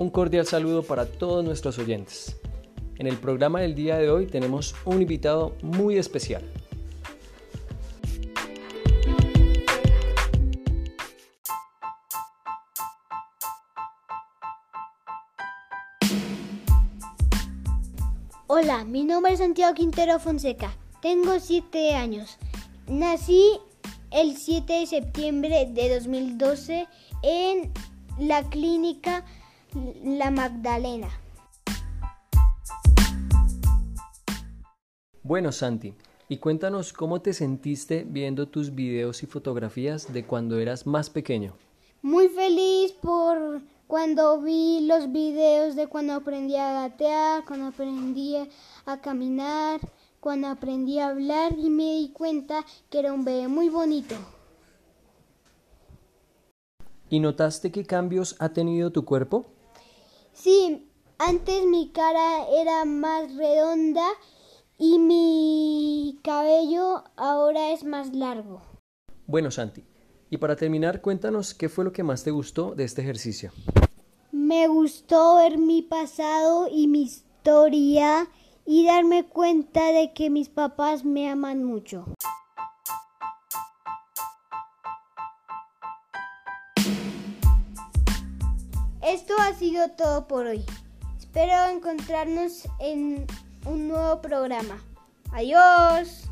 Un cordial saludo para todos nuestros oyentes. En el programa del día de hoy tenemos un invitado muy especial. Hola, mi nombre es Santiago Quintero Fonseca. Tengo 7 años. Nací el 7 de septiembre de 2012 en la clínica La Magdalena. Bueno, Santi, y cuéntanos cómo te sentiste viendo tus videos y fotografías de cuando eras más pequeño. Muy feliz por cuando vi los videos de cuando aprendí a gatear, cuando aprendí a caminar, cuando aprendí a hablar y me di cuenta que era un bebé muy bonito. ¿Y notaste qué cambios ha tenido tu cuerpo? Sí, antes mi cara era más redonda y mi cabello ahora es más largo. Bueno, Santi, y para terminar, cuéntanos qué fue lo que más te gustó de este ejercicio. Me gustó ver mi pasado y mi historia y darme cuenta de que mis papás me aman mucho. Esto ha sido todo por hoy. Espero encontrarnos en un nuevo programa. Adiós.